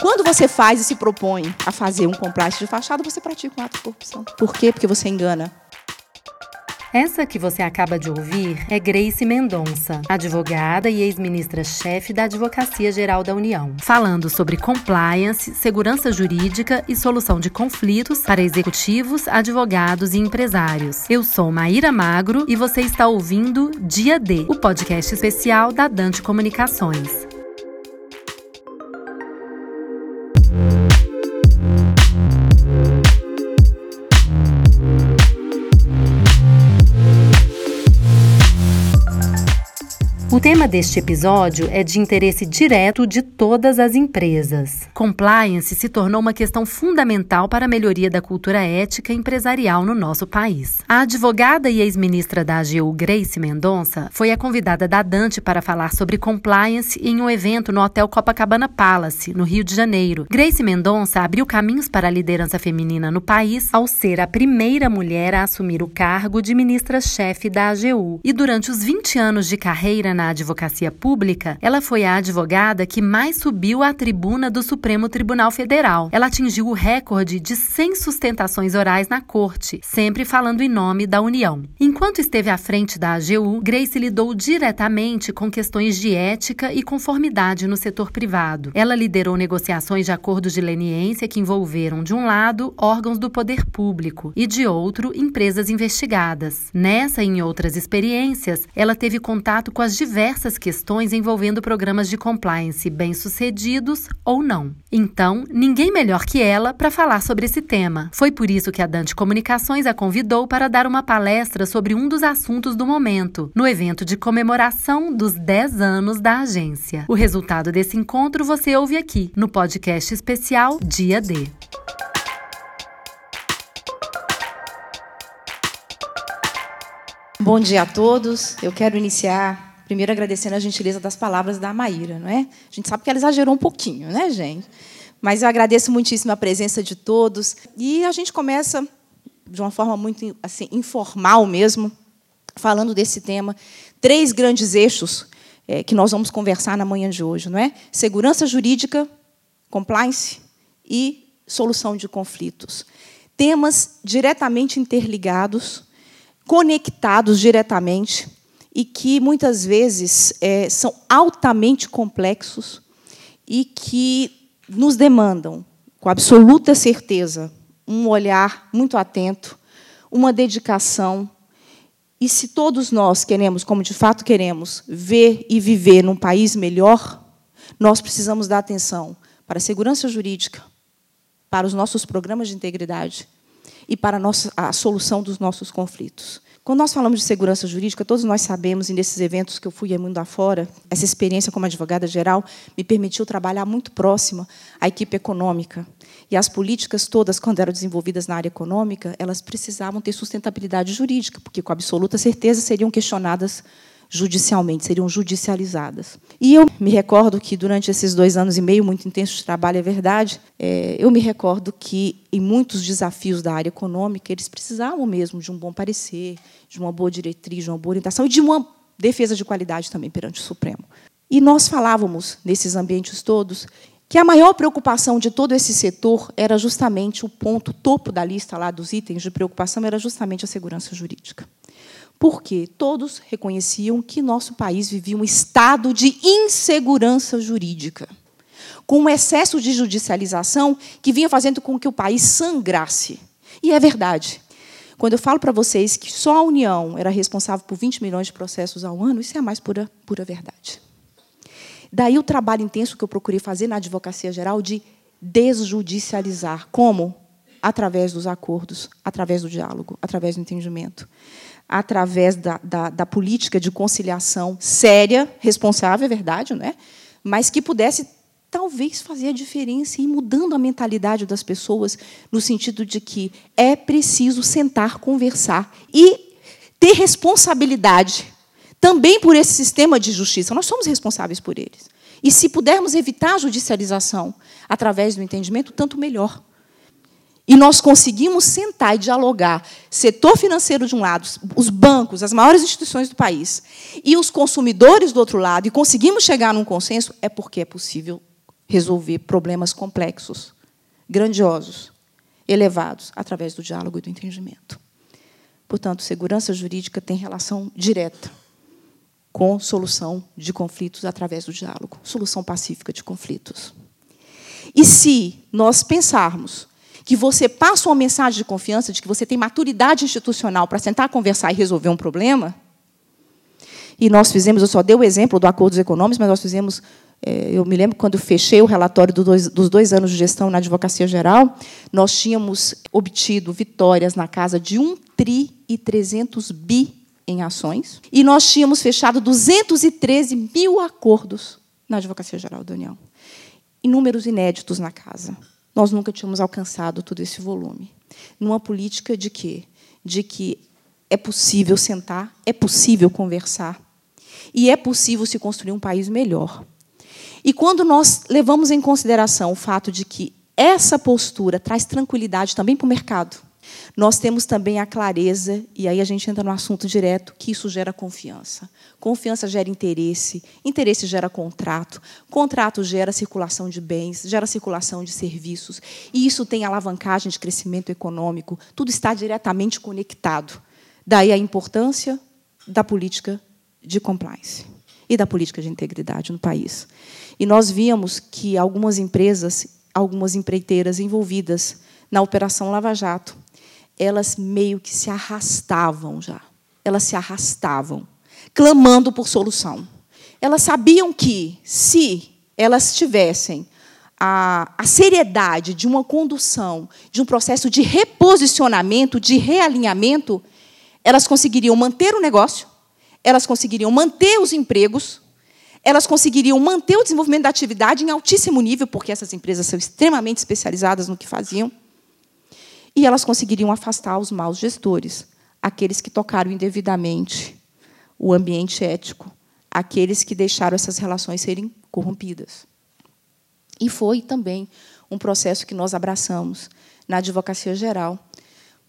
Quando você faz e se propõe a fazer um complexo de fachada, você pratica um ato de corrupção. Por quê? Porque você engana. Essa que você acaba de ouvir é Grace Mendonça, advogada e ex-ministra-chefe da Advocacia Geral da União, falando sobre compliance, segurança jurídica e solução de conflitos para executivos, advogados e empresários. Eu sou Maíra Magro e você está ouvindo Dia D, o podcast especial da Dante Comunicações. O tema deste episódio é de interesse direto de todas as empresas. Compliance se tornou uma questão fundamental para a melhoria da cultura ética empresarial no nosso país. A advogada e ex-ministra da AGU, Grace Mendonça, foi a convidada da Dante para falar sobre compliance em um evento no Hotel Copacabana Palace, no Rio de Janeiro. Grace Mendonça abriu caminhos para a liderança feminina no país ao ser a primeira mulher a assumir o cargo de ministra-chefe da AGU. E durante os 20 anos de carreira na advocacia pública, ela foi a advogada que mais subiu à tribuna do Supremo Tribunal Federal. Ela atingiu o recorde de 100 sustentações orais na corte, sempre falando em nome da União. Enquanto esteve à frente da AGU, Grace lidou diretamente com questões de ética e conformidade no setor privado. Ela liderou negociações de acordos de leniência que envolveram, de um lado, órgãos do poder público e, de outro, empresas investigadas. Nessa e em outras experiências, ela teve contato com as diversas questões envolvendo programas de compliance bem-sucedidos ou não. Então, ninguém melhor que ela para falar sobre esse tema. Foi por isso que a Dante Comunicações a convidou para dar uma palestra sobre um dos assuntos do momento, no evento de comemoração dos 10 anos da agência. O resultado desse encontro você ouve aqui, no podcast especial Dia D. Bom dia a todos. Eu quero iniciar Primeiro, agradecendo a gentileza das palavras da Maíra, não é? A gente sabe que ela exagerou um pouquinho, né, gente? Mas eu agradeço muitíssimo a presença de todos. E a gente começa de uma forma muito assim, informal mesmo, falando desse tema. Três grandes eixos é, que nós vamos conversar na manhã de hoje, não é? Segurança jurídica, compliance e solução de conflitos. Temas diretamente interligados, conectados diretamente e que muitas vezes é, são altamente complexos e que nos demandam, com absoluta certeza, um olhar muito atento, uma dedicação. E se todos nós queremos, como de fato queremos, ver e viver num país melhor, nós precisamos dar atenção para a segurança jurídica, para os nossos programas de integridade e para a, nossa, a solução dos nossos conflitos. Quando nós falamos de segurança jurídica, todos nós sabemos, e nesses eventos que eu fui mundo afora, essa experiência como advogada geral me permitiu trabalhar muito próxima à equipe econômica. E as políticas todas, quando eram desenvolvidas na área econômica, elas precisavam ter sustentabilidade jurídica, porque com absoluta certeza seriam questionadas judicialmente, seriam judicializadas. E eu me recordo que, durante esses dois anos e meio muito intenso de trabalho, é verdade, é, eu me recordo que, em muitos desafios da área econômica, eles precisavam mesmo de um bom parecer, de uma boa diretriz, de uma boa orientação e de uma defesa de qualidade também perante o Supremo. E nós falávamos, nesses ambientes todos, que a maior preocupação de todo esse setor era justamente o ponto topo da lista lá dos itens de preocupação era justamente a segurança jurídica porque todos reconheciam que nosso país vivia um estado de insegurança jurídica, com um excesso de judicialização que vinha fazendo com que o país sangrasse. E é verdade. Quando eu falo para vocês que só a União era responsável por 20 milhões de processos ao ano, isso é a mais pura, pura verdade. Daí o trabalho intenso que eu procurei fazer na advocacia geral de desjudicializar. Como? Através dos acordos, através do diálogo, através do entendimento através da, da, da, política de conciliação séria, responsável, é verdade, não é? mas que pudesse talvez fazer a diferença e ir mudando a mentalidade das pessoas no sentido de que é preciso sentar, conversar e ter responsabilidade também por esse sistema de justiça. Nós somos responsáveis por eles. E se pudermos evitar a judicialização através do entendimento, tanto melhor e nós conseguimos sentar e dialogar, setor financeiro de um lado, os bancos, as maiores instituições do país, e os consumidores do outro lado, e conseguimos chegar num consenso, é porque é possível resolver problemas complexos, grandiosos, elevados, através do diálogo e do entendimento. Portanto, segurança jurídica tem relação direta com solução de conflitos através do diálogo, solução pacífica de conflitos. E se nós pensarmos que você passa uma mensagem de confiança de que você tem maturidade institucional para sentar, conversar e resolver um problema, e nós fizemos, eu só dei o exemplo do acordos econômicos, mas nós fizemos, é, eu me lembro quando fechei o relatório dos dois anos de gestão na Advocacia Geral, nós tínhamos obtido vitórias na casa de 1 tri e 300 bi em ações, e nós tínhamos fechado 213 mil acordos na Advocacia Geral da União. Em números inéditos na casa. Nós nunca tínhamos alcançado todo esse volume. Numa política de quê? De que é possível sentar, é possível conversar, e é possível se construir um país melhor. E quando nós levamos em consideração o fato de que essa postura traz tranquilidade também para o mercado, nós temos também a clareza, e aí a gente entra no assunto direto, que isso gera confiança. Confiança gera interesse, interesse gera contrato, contrato gera circulação de bens, gera circulação de serviços, e isso tem alavancagem de crescimento econômico, tudo está diretamente conectado. Daí a importância da política de compliance e da política de integridade no país. E nós víamos que algumas empresas, algumas empreiteiras envolvidas na Operação Lava Jato, elas meio que se arrastavam já. Elas se arrastavam, clamando por solução. Elas sabiam que, se elas tivessem a, a, seriedade de uma condução, de um processo de reposicionamento, de realinhamento, elas conseguiriam manter o negócio, elas conseguiriam manter os empregos, elas conseguiriam manter o desenvolvimento da atividade em altíssimo nível, porque essas empresas são extremamente especializadas no que faziam, e elas conseguiriam afastar os maus gestores, aqueles que tocaram indevidamente o ambiente ético, aqueles que deixaram essas relações serem corrompidas. E foi também um processo que nós abraçamos na advocacia geral,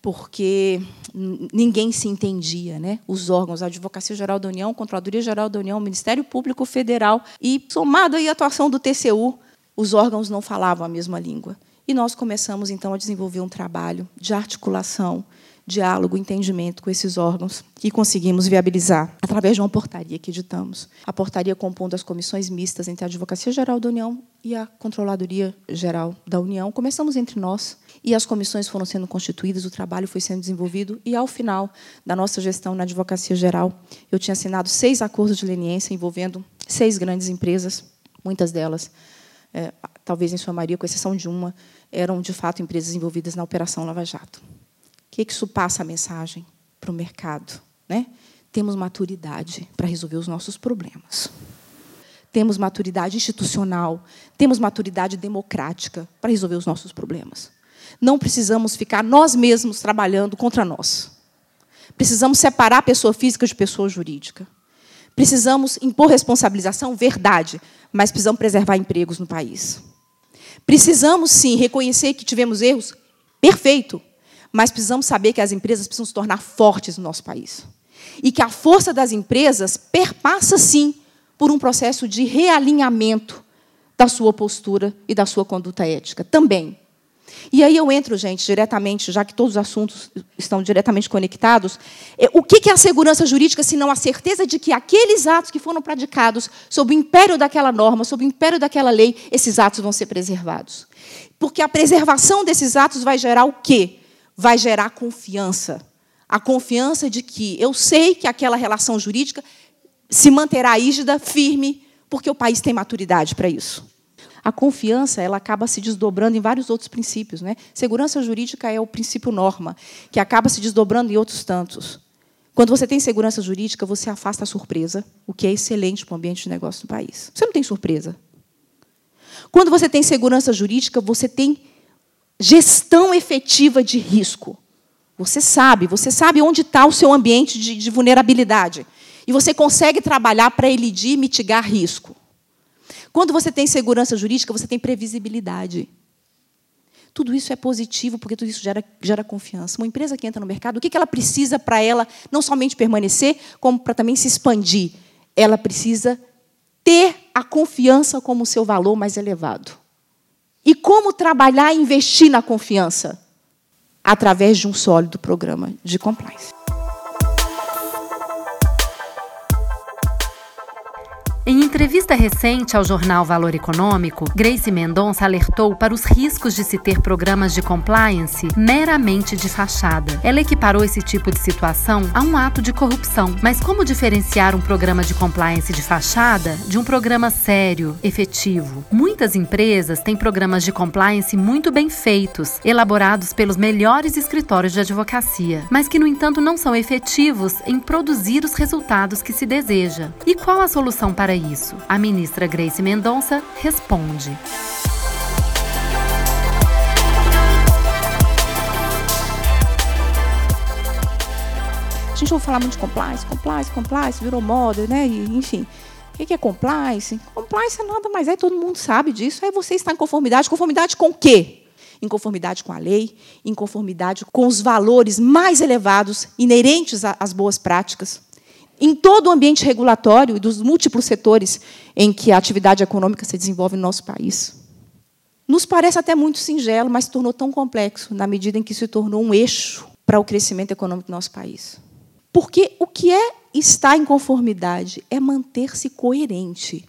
porque ninguém se entendia, né? Os órgãos, a Advocacia Geral da União, Controladoria Geral da União, Ministério Público Federal e somado aí a atuação do TCU, os órgãos não falavam a mesma língua. E nós começamos então a desenvolver um trabalho de articulação, diálogo, entendimento com esses órgãos que conseguimos viabilizar através de uma portaria que editamos. A portaria compondo as comissões mistas entre a Advocacia Geral da União e a Controladoria Geral da União. Começamos entre nós e as comissões foram sendo constituídas, o trabalho foi sendo desenvolvido e, ao final da nossa gestão na Advocacia Geral, eu tinha assinado seis acordos de leniência envolvendo seis grandes empresas, muitas delas, é, talvez em sua maioria, com exceção de uma, eram, de fato, empresas envolvidas na Operação Lava Jato. O que, que isso passa a mensagem para o mercado? Né? Temos maturidade para resolver os nossos problemas. Temos maturidade institucional, temos maturidade democrática para resolver os nossos problemas. Não precisamos ficar nós mesmos trabalhando contra nós. Precisamos separar pessoa física de pessoa jurídica. Precisamos impor responsabilização, verdade, mas precisamos preservar empregos no país. Precisamos, sim, reconhecer que tivemos erros, perfeito, mas precisamos saber que as empresas precisam se tornar fortes no nosso país. E que a força das empresas perpassa, sim, por um processo de realinhamento da sua postura e da sua conduta ética também. E aí eu entro, gente, diretamente, já que todos os assuntos estão diretamente conectados, é, o que é a segurança jurídica, se não a certeza de que aqueles atos que foram praticados sob o império daquela norma, sob o império daquela lei, esses atos vão ser preservados? Porque a preservação desses atos vai gerar o quê? Vai gerar confiança. A confiança de que eu sei que aquela relação jurídica se manterá rígida, firme, porque o país tem maturidade para isso. A confiança ela acaba se desdobrando em vários outros princípios. Né? Segurança jurídica é o princípio norma, que acaba se desdobrando em outros tantos. Quando você tem segurança jurídica, você afasta a surpresa, o que é excelente para o ambiente de negócio do país. Você não tem surpresa. Quando você tem segurança jurídica, você tem gestão efetiva de risco. Você sabe, você sabe onde está o seu ambiente de, de vulnerabilidade. E você consegue trabalhar para elidir e mitigar risco. Quando você tem segurança jurídica, você tem previsibilidade. Tudo isso é positivo, porque tudo isso gera, gera confiança. Uma empresa que entra no mercado, o que ela precisa para ela não somente permanecer, como para também se expandir? Ela precisa ter a confiança como seu valor mais elevado. E como trabalhar e investir na confiança? Através de um sólido programa de compliance. Em entrevista recente ao jornal Valor Econômico, Grace Mendonça alertou para os riscos de se ter programas de compliance meramente de fachada. Ela equiparou esse tipo de situação a um ato de corrupção. Mas como diferenciar um programa de compliance de fachada de um programa sério, efetivo? Muitas empresas têm programas de compliance muito bem feitos, elaborados pelos melhores escritórios de advocacia, mas que, no entanto, não são efetivos em produzir os resultados que se deseja. E qual a solução para isso? A ministra Grace Mendonça responde. A gente ouve falar muito de compliance, compliance, compliance, virou moda, né? E, enfim. O que é compliance? Compliance é nada mais é, todo mundo sabe disso. É você estar em conformidade. Conformidade com o quê? Em conformidade com a lei, em conformidade com os valores mais elevados inerentes às boas práticas em todo o ambiente regulatório e dos múltiplos setores em que a atividade econômica se desenvolve no nosso país. Nos parece até muito singelo, mas se tornou tão complexo na medida em que se tornou um eixo para o crescimento econômico do nosso país. Porque o que é estar em conformidade é manter-se coerente.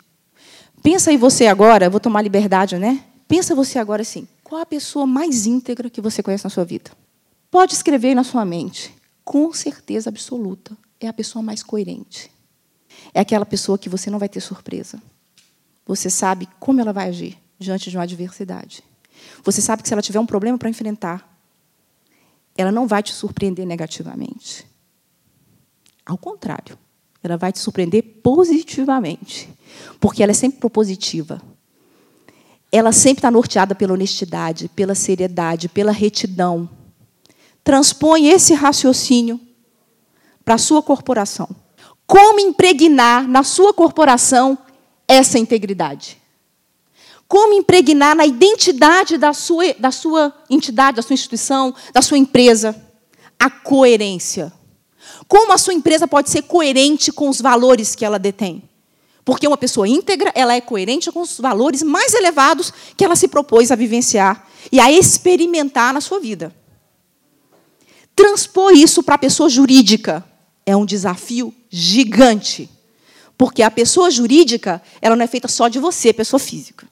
Pensa aí você agora, vou tomar liberdade, né? Pensa você agora assim, qual a pessoa mais íntegra que você conhece na sua vida? Pode escrever aí na sua mente, com certeza absoluta é a pessoa mais coerente. É aquela pessoa que você não vai ter surpresa. Você sabe como ela vai agir diante de uma adversidade. Você sabe que se ela tiver um problema para enfrentar, ela não vai te surpreender negativamente. Ao contrário, ela vai te surpreender positivamente, porque ela é sempre propositiva. Ela sempre está norteada pela honestidade, pela seriedade, pela retidão. Transpõe esse raciocínio para a sua corporação. Como impregnar na sua corporação essa integridade? Como impregnar na identidade da sua, da sua entidade, da sua instituição, da sua empresa, a coerência? Como a sua empresa pode ser coerente com os valores que ela detém? Porque uma pessoa íntegra, ela é coerente com os valores mais elevados que ela se propôs a vivenciar e a experimentar na sua vida. Transpor isso para a pessoa jurídica é um desafio gigante. Porque a pessoa jurídica, ela não é feita só de você, pessoa física.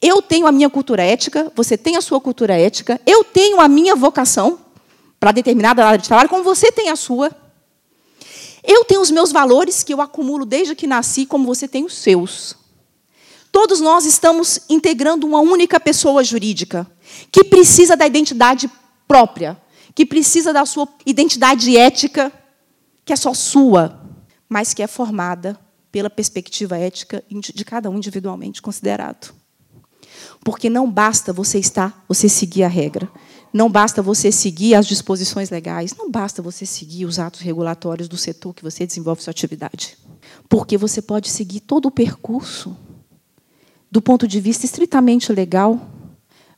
Eu tenho a minha cultura ética, você tem a sua cultura ética, eu tenho a minha vocação para determinada área de trabalho, como você tem a sua. Eu tenho os meus valores que eu acumulo desde que nasci, como você tem os seus. Todos nós estamos integrando uma única pessoa jurídica que precisa da identidade própria, que precisa da sua identidade ética, que é só sua, mas que é formada pela perspectiva ética de cada um individualmente considerado. Porque não basta você estar, você seguir a regra, não basta você seguir as disposições legais, não basta você seguir os atos regulatórios do setor que você desenvolve sua atividade. Porque você pode seguir todo o percurso do ponto de vista estritamente legal,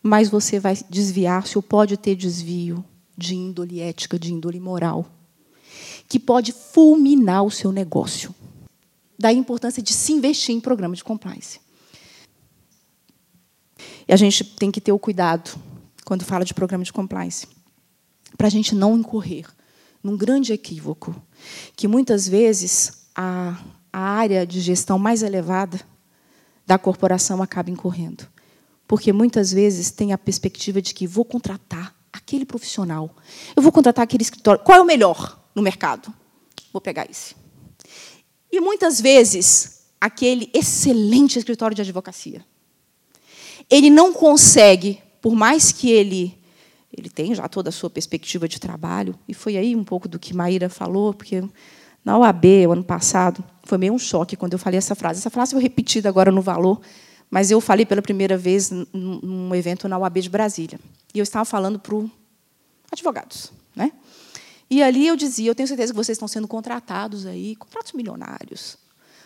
mas você vai desviar-se ou pode ter desvio de índole ética, de índole moral, que pode fulminar o seu negócio. Daí a importância de se investir em programa de compliance. E a gente tem que ter o cuidado quando fala de programa de compliance, para a gente não incorrer num grande equívoco, que muitas vezes a, a área de gestão mais elevada da corporação acaba incorrendo. Porque muitas vezes tem a perspectiva de que vou contratar aquele profissional. Eu vou contratar aquele escritório. Qual é o melhor no mercado? Vou pegar esse. E muitas vezes, aquele excelente escritório de advocacia. Ele não consegue, por mais que ele ele tem já toda a sua perspectiva de trabalho, e foi aí um pouco do que Maíra falou, porque na OAB, o ano passado, foi meio um choque quando eu falei essa frase. Essa frase foi repetida agora no Valor, mas eu falei pela primeira vez num evento na OAB de Brasília. E eu estava falando para advogados. Né? E ali eu dizia, eu tenho certeza que vocês estão sendo contratados aí, contratos milionários,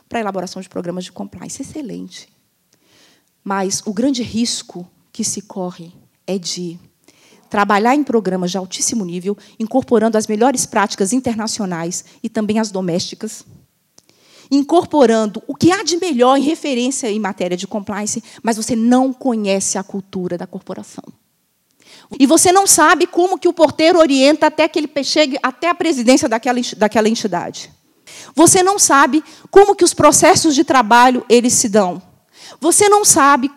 para elaboração de programas de compliance. Excelente. Mas o grande risco que se corre é de trabalhar em programas de altíssimo nível, incorporando as melhores práticas internacionais e também as domésticas, incorporando o que há de melhor em referência em matéria de compliance, mas você não conhece a cultura da corporação. E você não sabe como que o porteiro orienta até que ele chegue até a presidência daquela, daquela entidade. Você não sabe como que os processos de trabalho eles se dão. Você não sabe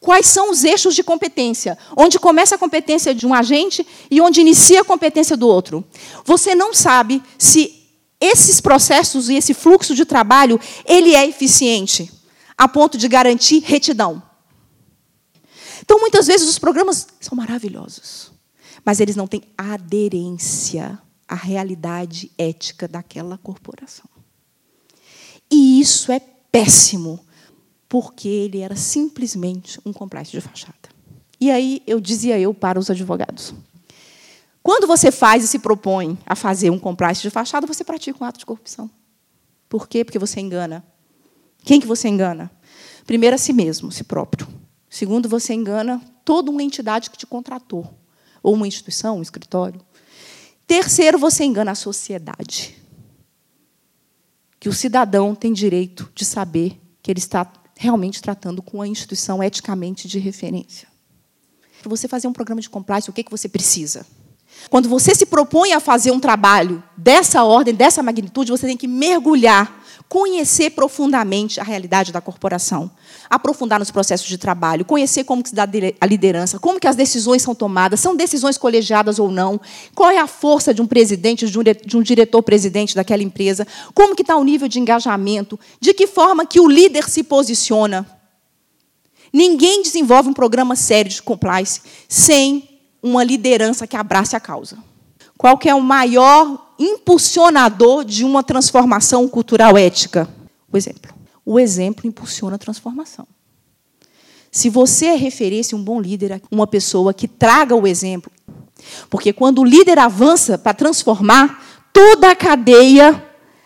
quais são os eixos de competência, onde começa a competência de um agente e onde inicia a competência do outro. Você não sabe se esses processos e esse fluxo de trabalho ele é eficiente a ponto de garantir retidão. Então, muitas vezes os programas são maravilhosos, mas eles não têm aderência à realidade ética daquela corporação. E isso é péssimo, porque ele era simplesmente um complexo de fachada. E aí eu dizia eu para os advogados: quando você faz e se propõe a fazer um complexo de fachada, você pratica um ato de corrupção. Por quê? Porque você engana. Quem que você engana? Primeiro, a si mesmo, si próprio. Segundo, você engana toda uma entidade que te contratou, ou uma instituição, um escritório. Terceiro, você engana a sociedade. Que o cidadão tem direito de saber que ele está realmente tratando com a instituição eticamente de referência. Para você fazer um programa de compliance, o que, que você precisa? Quando você se propõe a fazer um trabalho dessa ordem, dessa magnitude, você tem que mergulhar, conhecer profundamente a realidade da corporação, aprofundar nos processos de trabalho, conhecer como se dá a liderança, como que as decisões são tomadas, são decisões colegiadas ou não, qual é a força de um presidente, de um diretor-presidente daquela empresa, como que está o nível de engajamento, de que forma que o líder se posiciona. Ninguém desenvolve um programa sério de compliance sem uma liderança que abrace a causa? Qual que é o maior impulsionador de uma transformação cultural ética? O exemplo. O exemplo impulsiona a transformação. Se você é referência, um bom líder, uma pessoa que traga o exemplo. Porque quando o líder avança para transformar, toda a cadeia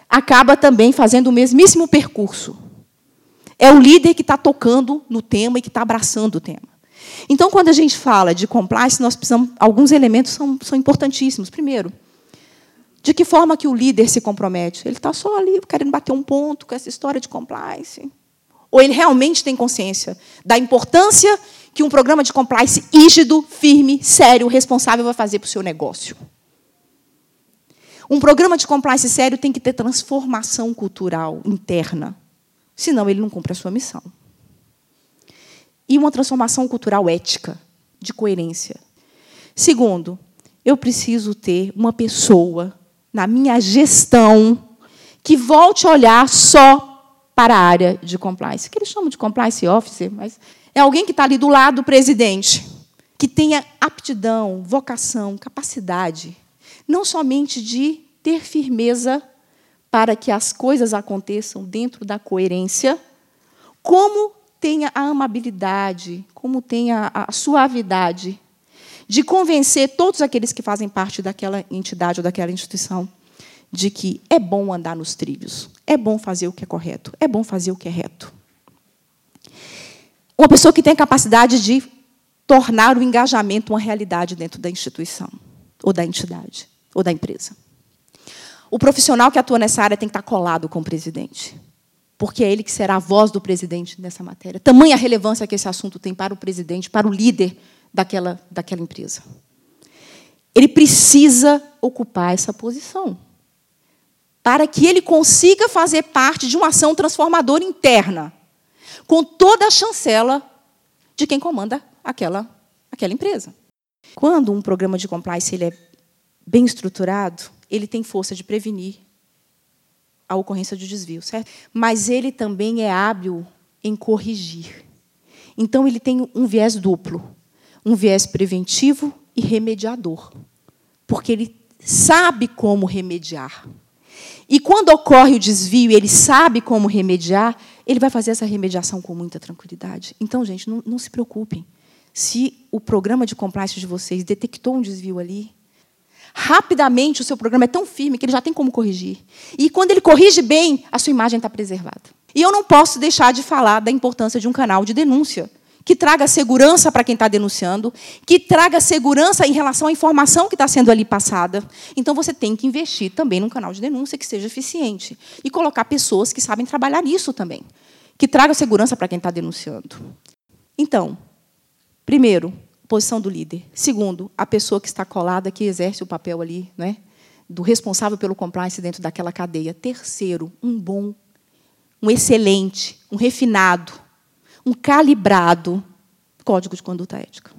acaba também fazendo o mesmíssimo percurso. É o líder que está tocando no tema e que está abraçando o tema. Então, quando a gente fala de compliance, nós precisamos. Alguns elementos são, são importantíssimos. Primeiro, de que forma que o líder se compromete? Ele está só ali querendo bater um ponto com essa história de compliance? Ou ele realmente tem consciência da importância que um programa de compliance rígido, firme, sério, responsável vai fazer para o seu negócio? Um programa de compliance sério tem que ter transformação cultural interna, senão ele não cumpre a sua missão e uma transformação cultural ética, de coerência. Segundo, eu preciso ter uma pessoa na minha gestão que volte a olhar só para a área de compliance, que eles chamam de compliance officer, mas é alguém que está ali do lado do presidente, que tenha aptidão, vocação, capacidade, não somente de ter firmeza para que as coisas aconteçam dentro da coerência, como tenha a amabilidade, como tenha a suavidade de convencer todos aqueles que fazem parte daquela entidade ou daquela instituição de que é bom andar nos trilhos, é bom fazer o que é correto, é bom fazer o que é reto. Uma pessoa que tem a capacidade de tornar o engajamento uma realidade dentro da instituição, ou da entidade, ou da empresa. O profissional que atua nessa área tem que estar colado com o presidente porque é ele que será a voz do presidente nessa matéria. Tamanha relevância que esse assunto tem para o presidente, para o líder daquela, daquela empresa. Ele precisa ocupar essa posição para que ele consiga fazer parte de uma ação transformadora interna, com toda a chancela de quem comanda aquela, aquela empresa. Quando um programa de compliance ele é bem estruturado, ele tem força de prevenir, a ocorrência de desvio, certo? Mas ele também é hábil em corrigir. Então ele tem um viés duplo, um viés preventivo e remediador, porque ele sabe como remediar. E quando ocorre o desvio, ele sabe como remediar, ele vai fazer essa remediação com muita tranquilidade. Então, gente, não, não se preocupem. Se o programa de compliance de vocês detectou um desvio ali, rapidamente o seu programa é tão firme que ele já tem como corrigir. E quando ele corrige bem, a sua imagem está preservada. E eu não posso deixar de falar da importância de um canal de denúncia, que traga segurança para quem está denunciando, que traga segurança em relação à informação que está sendo ali passada. Então, você tem que investir também num canal de denúncia que seja eficiente e colocar pessoas que sabem trabalhar nisso também, que traga segurança para quem está denunciando. Então, primeiro, posição do líder. Segundo, a pessoa que está colada, que exerce o papel ali, né, do responsável pelo compliance dentro daquela cadeia. Terceiro, um bom, um excelente, um refinado, um calibrado código de conduta ética,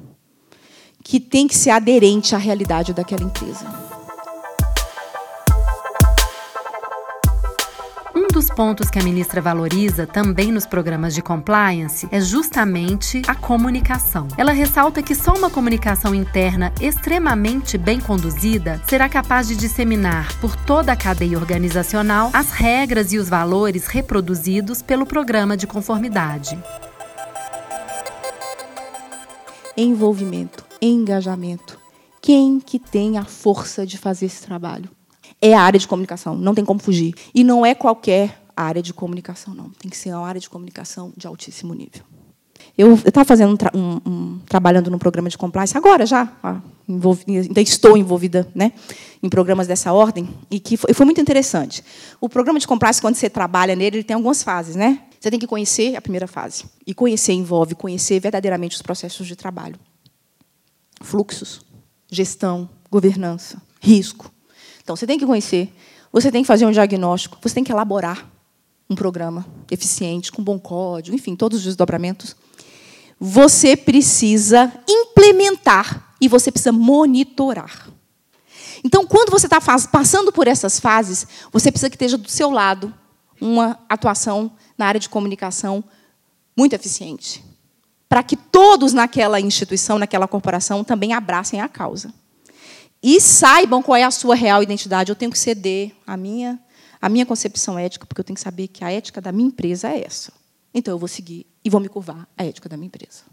que tem que ser aderente à realidade daquela empresa. Dos pontos que a ministra valoriza também nos programas de compliance é justamente a comunicação. Ela ressalta que só uma comunicação interna extremamente bem conduzida será capaz de disseminar por toda a cadeia organizacional as regras e os valores reproduzidos pelo programa de conformidade. Envolvimento, engajamento. Quem que tem a força de fazer esse trabalho? É a área de comunicação, não tem como fugir. E não é qualquer área de comunicação, não. Tem que ser uma área de comunicação de altíssimo nível. Eu estava fazendo um, um, um, trabalhando num programa de compliance agora já, ainda estou envolvida, né, em programas dessa ordem e que foi, foi, muito interessante. O programa de compliance, quando você trabalha nele, ele tem algumas fases, né? Você tem que conhecer a primeira fase e conhecer envolve conhecer verdadeiramente os processos de trabalho, fluxos, gestão, governança, risco, então, você tem que conhecer, você tem que fazer um diagnóstico, você tem que elaborar um programa eficiente, com bom código, enfim, todos os desdobramentos. Você precisa implementar e você precisa monitorar. Então, quando você está passando por essas fases, você precisa que esteja do seu lado uma atuação na área de comunicação muito eficiente, para que todos naquela instituição, naquela corporação, também abracem a causa e saibam qual é a sua real identidade. Eu tenho que ceder a minha, a minha concepção ética, porque eu tenho que saber que a ética da minha empresa é essa. Então eu vou seguir e vou me curvar à ética da minha empresa.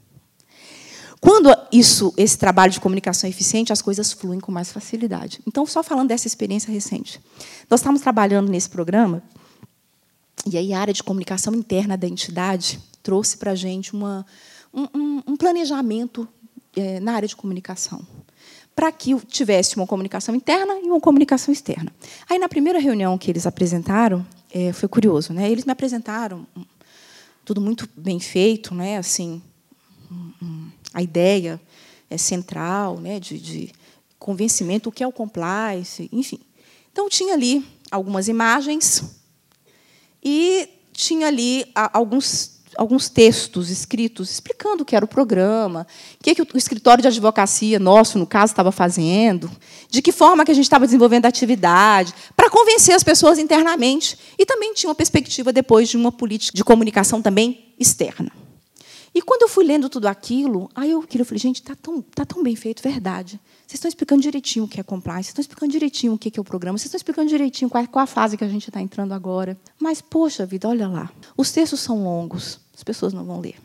Quando isso, esse trabalho de comunicação é eficiente, as coisas fluem com mais facilidade. Então, só falando dessa experiência recente, nós estamos trabalhando nesse programa e aí a área de comunicação interna da entidade trouxe para a gente uma, um, um, planejamento é, na área de comunicação para que tivesse uma comunicação interna e uma comunicação externa. Aí, na primeira reunião que eles apresentaram, é, foi curioso, né? Eles me apresentaram tudo muito bem feito, né? Assim, a ideia é central, né? De, de convencimento, o que é o compliance, enfim. Então tinha ali algumas imagens e tinha ali alguns alguns textos escritos explicando o que era o programa, o que, que o escritório de advocacia nosso, no caso, estava fazendo, de que forma que a gente estava desenvolvendo a atividade, para convencer as pessoas internamente. E também tinha uma perspectiva depois de uma política de comunicação também externa. E quando eu fui lendo tudo aquilo, aí eu, eu falei, gente, está tão, tá tão bem feito, verdade. Vocês estão explicando direitinho o que é compliance, vocês estão explicando direitinho o que é o programa, vocês estão explicando direitinho qual, qual a fase que a gente está entrando agora. Mas, poxa vida, olha lá. Os textos são longos, as pessoas não vão ler.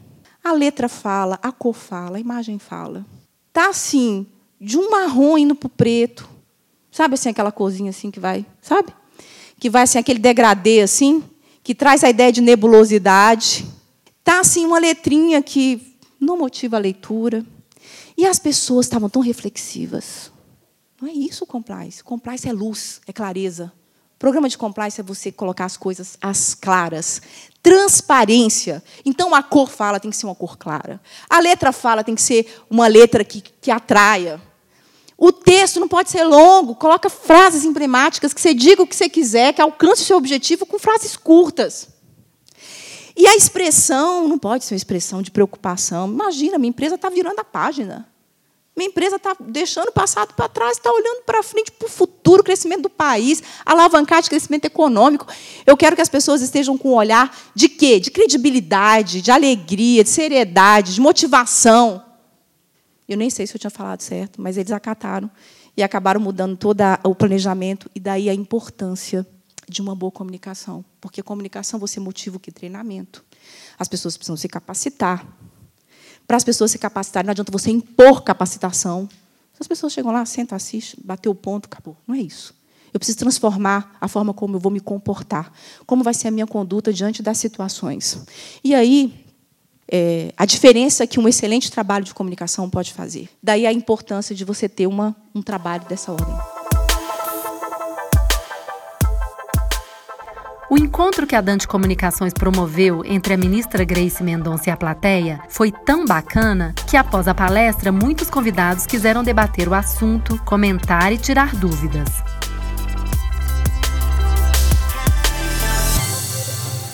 A letra fala, a cor fala, a imagem fala. Tá assim, de um marrom indo para o preto. Sabe assim, aquela corzinha assim que vai, sabe? Que vai assim, aquele degradê assim, que traz a ideia de nebulosidade. Tá assim, uma letrinha que não motiva a leitura. E as pessoas estavam tão reflexivas. Não é isso compliance. Compliance é luz, é clareza. Programa de compliance é você colocar as coisas às claras. Transparência. Então, a cor fala tem que ser uma cor clara. A letra fala tem que ser uma letra que, que atraia. O texto não pode ser longo. Coloca frases emblemáticas, que você diga o que você quiser, que alcance o seu objetivo com frases curtas. E a expressão não pode ser uma expressão de preocupação. Imagina, minha empresa está virando a página. Minha empresa está deixando o passado para trás, está olhando para frente, para o futuro, crescimento do país, alavancar de crescimento econômico. Eu quero que as pessoas estejam com um olhar de quê? De credibilidade, de alegria, de seriedade, de motivação. Eu nem sei se eu tinha falado certo, mas eles acataram e acabaram mudando todo o planejamento e daí a importância de uma boa comunicação. Porque comunicação você motiva o que? Treinamento. As pessoas precisam se capacitar para as pessoas se capacitarem. Não adianta você impor capacitação. As pessoas chegam lá, sentam, assistem, bateu o ponto, acabou. Não é isso. Eu preciso transformar a forma como eu vou me comportar. Como vai ser a minha conduta diante das situações. E aí, é, a diferença que um excelente trabalho de comunicação pode fazer. Daí a importância de você ter uma, um trabalho dessa ordem. O encontro que a Dante Comunicações promoveu entre a ministra Grace Mendonça e a plateia foi tão bacana que, após a palestra, muitos convidados quiseram debater o assunto, comentar e tirar dúvidas.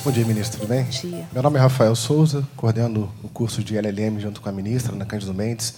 Bom dia, ministro, tudo bem? Bom dia. Meu nome é Rafael Souza, coordeno o curso de LLM junto com a ministra, Ana Cândido Mendes.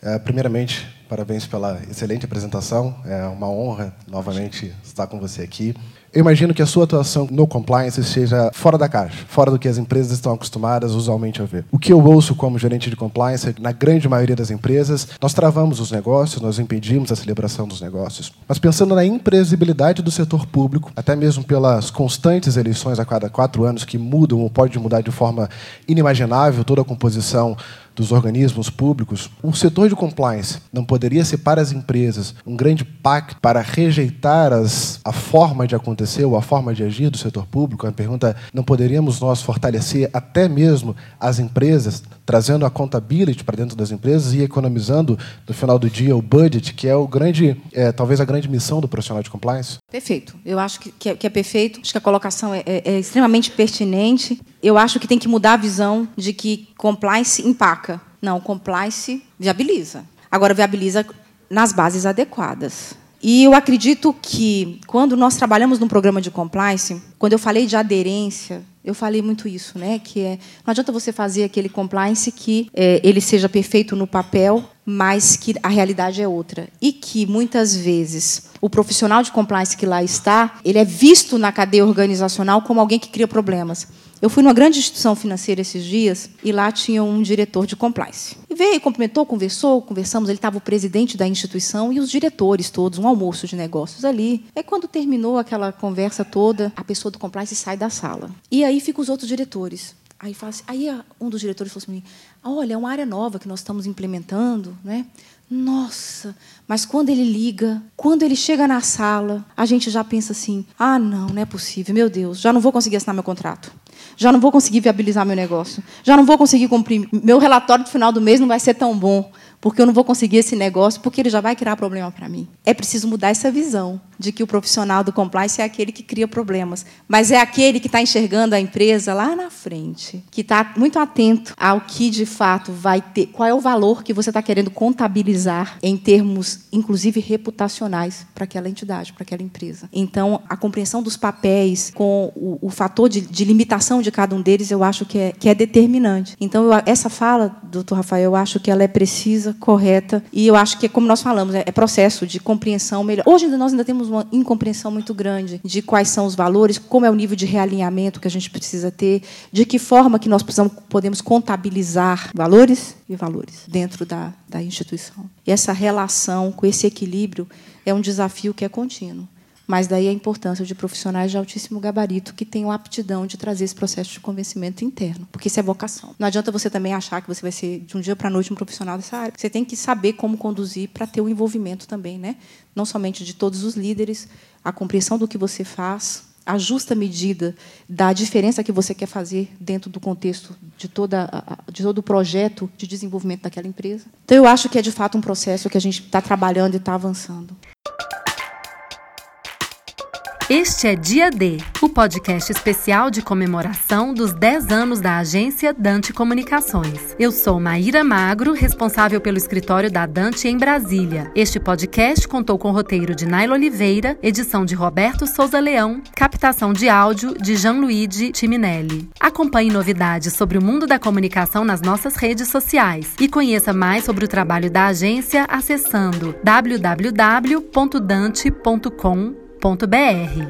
É, primeiramente, parabéns pela excelente apresentação. É uma honra novamente estar com você aqui. Eu imagino que a sua atuação no compliance seja fora da caixa, fora do que as empresas estão acostumadas usualmente a ver. O que eu ouço como gerente de compliance, é na grande maioria das empresas, nós travamos os negócios, nós impedimos a celebração dos negócios. Mas pensando na imprevisibilidade do setor público, até mesmo pelas constantes eleições a cada quatro anos que mudam ou pode mudar de forma inimaginável toda a composição dos organismos públicos, o setor de compliance não poderia ser para as empresas um grande pacto para rejeitar as, a forma de acontecer ou a forma de agir do setor público? A pergunta é, não poderíamos nós fortalecer até mesmo as empresas, trazendo a contabilidade para dentro das empresas e economizando, no final do dia, o budget, que é o grande, é, talvez a grande missão do profissional de compliance? Perfeito. Eu acho que, que, é, que é perfeito. Acho que a colocação é, é, é extremamente pertinente. Eu acho que tem que mudar a visão de que compliance empaca. Não, compliance viabiliza. Agora, viabiliza nas bases adequadas. E eu acredito que, quando nós trabalhamos num programa de compliance, quando eu falei de aderência, eu falei muito isso, né? Que é, não adianta você fazer aquele compliance que é, ele seja perfeito no papel, mas que a realidade é outra. E que, muitas vezes, o profissional de compliance que lá está, ele é visto na cadeia organizacional como alguém que cria problemas. Eu fui numa grande instituição financeira esses dias e lá tinha um diretor de compliance. E veio, cumprimentou, conversou, conversamos. Ele estava o presidente da instituição e os diretores todos, um almoço de negócios ali. É quando terminou aquela conversa toda, a pessoa do compliance sai da sala. E aí ficam os outros diretores. Aí, fala assim, aí um dos diretores falou assim: Olha, é uma área nova que nós estamos implementando, né? Nossa, mas quando ele liga, quando ele chega na sala, a gente já pensa assim: ah, não, não é possível, meu Deus, já não vou conseguir assinar meu contrato já não vou conseguir viabilizar meu negócio, já não vou conseguir cumprir, meu relatório de final do mês não vai ser tão bom, porque eu não vou conseguir esse negócio, porque ele já vai criar problema para mim. É preciso mudar essa visão de que o profissional do compliance é aquele que cria problemas, mas é aquele que está enxergando a empresa lá na frente, que está muito atento ao que de fato vai ter, qual é o valor que você está querendo contabilizar em termos, inclusive reputacionais, para aquela entidade, para aquela empresa. Então, a compreensão dos papéis com o, o fator de, de, limitação de cada um deles, eu acho que é, que é determinante. Então, eu, essa fala, doutor Rafael, eu acho que ela é precisa correta. E eu acho que, como nós falamos, é, é processo de compreensão melhor. Hoje nós ainda temos uma incompreensão muito grande de quais são os valores, como é o nível de realinhamento que a gente precisa ter, de que forma que nós precisamos, podemos contabilizar valores e valores dentro da, da instituição. E essa relação com esse equilíbrio é um desafio que é contínuo. Mas daí a importância de profissionais de altíssimo gabarito que tenham aptidão de trazer esse processo de convencimento interno, porque isso é vocação. Não adianta você também achar que você vai ser de um dia para a noite um profissional dessa área. Você tem que saber como conduzir para ter o envolvimento também, né? Não somente de todos os líderes, a compreensão do que você faz, a justa medida da diferença que você quer fazer dentro do contexto de, toda, de todo o projeto de desenvolvimento daquela empresa. Então, eu acho que é, de fato, um processo que a gente está trabalhando e está avançando. Este é Dia D, o podcast especial de comemoração dos 10 anos da agência Dante Comunicações. Eu sou Maíra Magro, responsável pelo escritório da Dante em Brasília. Este podcast contou com roteiro de Naila Oliveira, edição de Roberto Souza Leão, captação de áudio de Jean-Luigi Timinelli. Acompanhe novidades sobre o mundo da comunicação nas nossas redes sociais e conheça mais sobre o trabalho da agência acessando www.dante.com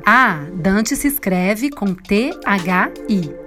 Ah, Dante se escreve com T-H-I.